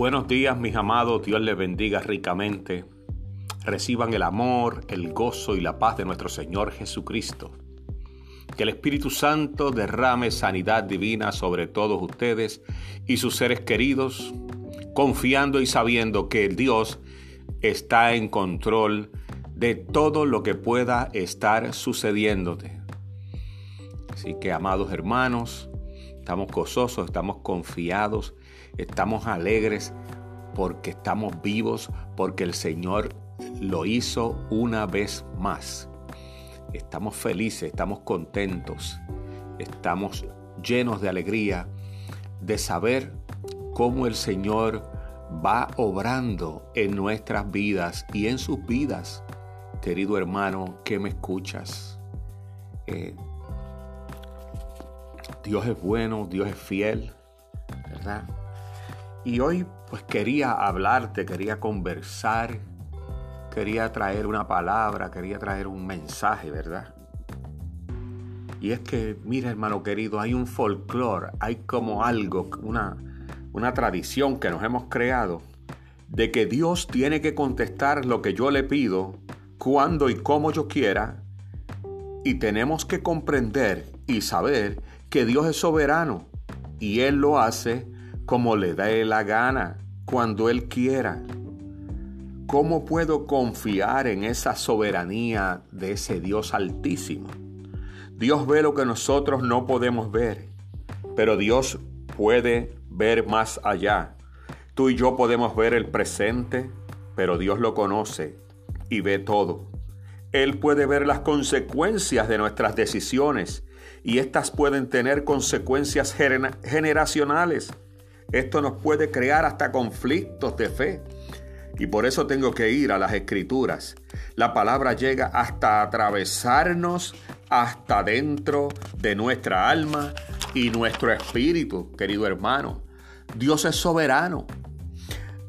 Buenos días mis amados, Dios les bendiga ricamente. Reciban el amor, el gozo y la paz de nuestro Señor Jesucristo. Que el Espíritu Santo derrame sanidad divina sobre todos ustedes y sus seres queridos, confiando y sabiendo que Dios está en control de todo lo que pueda estar sucediéndote. Así que, amados hermanos, estamos gozosos, estamos confiados, estamos alegres porque estamos vivos, porque el Señor lo hizo una vez más. Estamos felices, estamos contentos, estamos llenos de alegría de saber cómo el Señor va obrando en nuestras vidas y en sus vidas. Querido hermano, que me escuchas. Eh, Dios es bueno, Dios es fiel, ¿verdad? Y hoy pues quería hablarte, quería conversar, quería traer una palabra, quería traer un mensaje, ¿verdad? Y es que, mira hermano querido, hay un folclore, hay como algo, una, una tradición que nos hemos creado de que Dios tiene que contestar lo que yo le pido, cuando y como yo quiera, y tenemos que comprender y saber que Dios es soberano y Él lo hace como le dé la gana, cuando Él quiera. ¿Cómo puedo confiar en esa soberanía de ese Dios altísimo? Dios ve lo que nosotros no podemos ver, pero Dios puede ver más allá. Tú y yo podemos ver el presente, pero Dios lo conoce y ve todo. Él puede ver las consecuencias de nuestras decisiones y estas pueden tener consecuencias generacionales. Esto nos puede crear hasta conflictos de fe. Y por eso tengo que ir a las escrituras. La palabra llega hasta atravesarnos hasta dentro de nuestra alma y nuestro espíritu, querido hermano. Dios es soberano.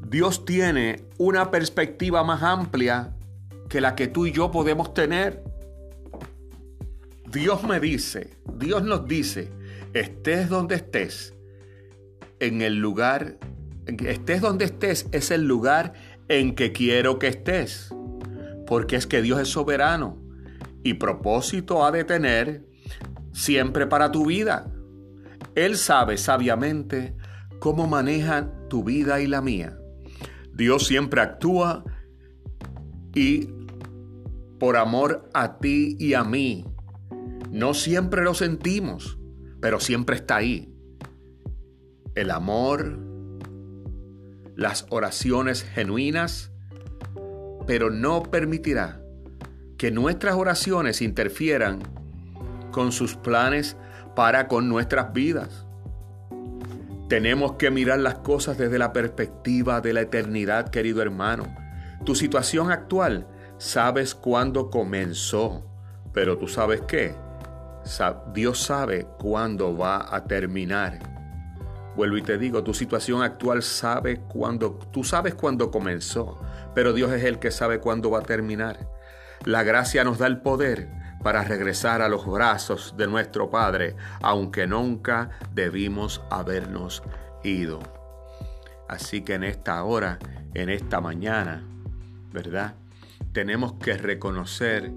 Dios tiene una perspectiva más amplia que la que tú y yo podemos tener. Dios me dice, Dios nos dice, estés donde estés, en el lugar, estés donde estés, es el lugar en que quiero que estés. Porque es que Dios es soberano y propósito ha de tener siempre para tu vida. Él sabe sabiamente cómo maneja tu vida y la mía. Dios siempre actúa y por amor a ti y a mí. No siempre lo sentimos, pero siempre está ahí el amor, las oraciones genuinas, pero no permitirá que nuestras oraciones interfieran con sus planes para con nuestras vidas. Tenemos que mirar las cosas desde la perspectiva de la eternidad, querido hermano. Tu situación actual, sabes cuándo comenzó, pero tú sabes qué? Dios sabe cuándo va a terminar. Vuelvo y te digo, tu situación actual sabe cuándo, tú sabes cuándo comenzó, pero Dios es el que sabe cuándo va a terminar. La gracia nos da el poder para regresar a los brazos de nuestro Padre, aunque nunca debimos habernos ido. Así que en esta hora, en esta mañana, ¿verdad? Tenemos que reconocer,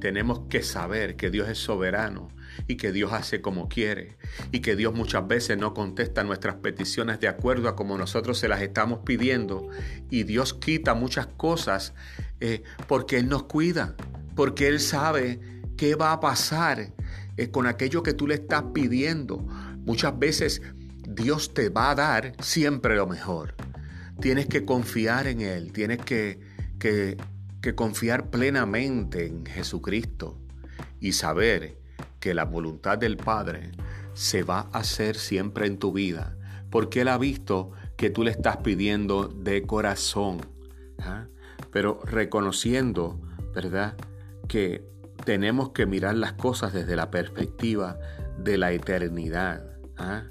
tenemos que saber que Dios es soberano y que Dios hace como quiere y que Dios muchas veces no contesta nuestras peticiones de acuerdo a como nosotros se las estamos pidiendo y Dios quita muchas cosas eh, porque Él nos cuida, porque Él sabe qué va a pasar eh, con aquello que tú le estás pidiendo. Muchas veces Dios te va a dar siempre lo mejor. Tienes que confiar en Él, tienes que, que, que confiar plenamente en Jesucristo y saber que la voluntad del Padre se va a hacer siempre en tu vida, porque Él ha visto que tú le estás pidiendo de corazón, ¿ah? pero reconociendo, ¿verdad?, que tenemos que mirar las cosas desde la perspectiva de la eternidad, ¿ah?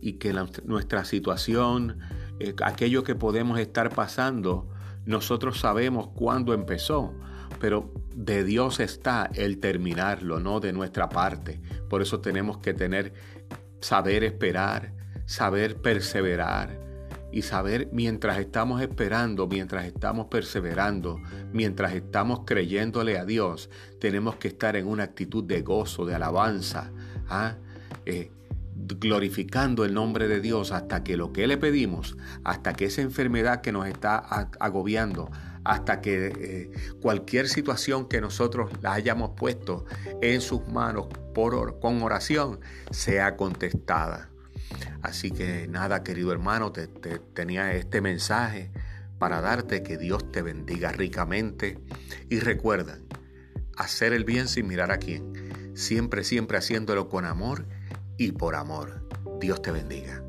y que nuestra situación, eh, aquello que podemos estar pasando, nosotros sabemos cuándo empezó, pero de Dios está el terminarlo, no de nuestra parte. Por eso tenemos que tener, saber esperar, saber perseverar y saber mientras estamos esperando, mientras estamos perseverando, mientras estamos creyéndole a Dios, tenemos que estar en una actitud de gozo, de alabanza, ¿ah? eh, glorificando el nombre de Dios hasta que lo que le pedimos, hasta que esa enfermedad que nos está agobiando, hasta que eh, cualquier situación que nosotros la hayamos puesto en sus manos por, con oración sea contestada. Así que nada, querido hermano, te, tenía este mensaje para darte que Dios te bendiga ricamente y recuerda, hacer el bien sin mirar a quién, siempre, siempre haciéndolo con amor y por amor. Dios te bendiga.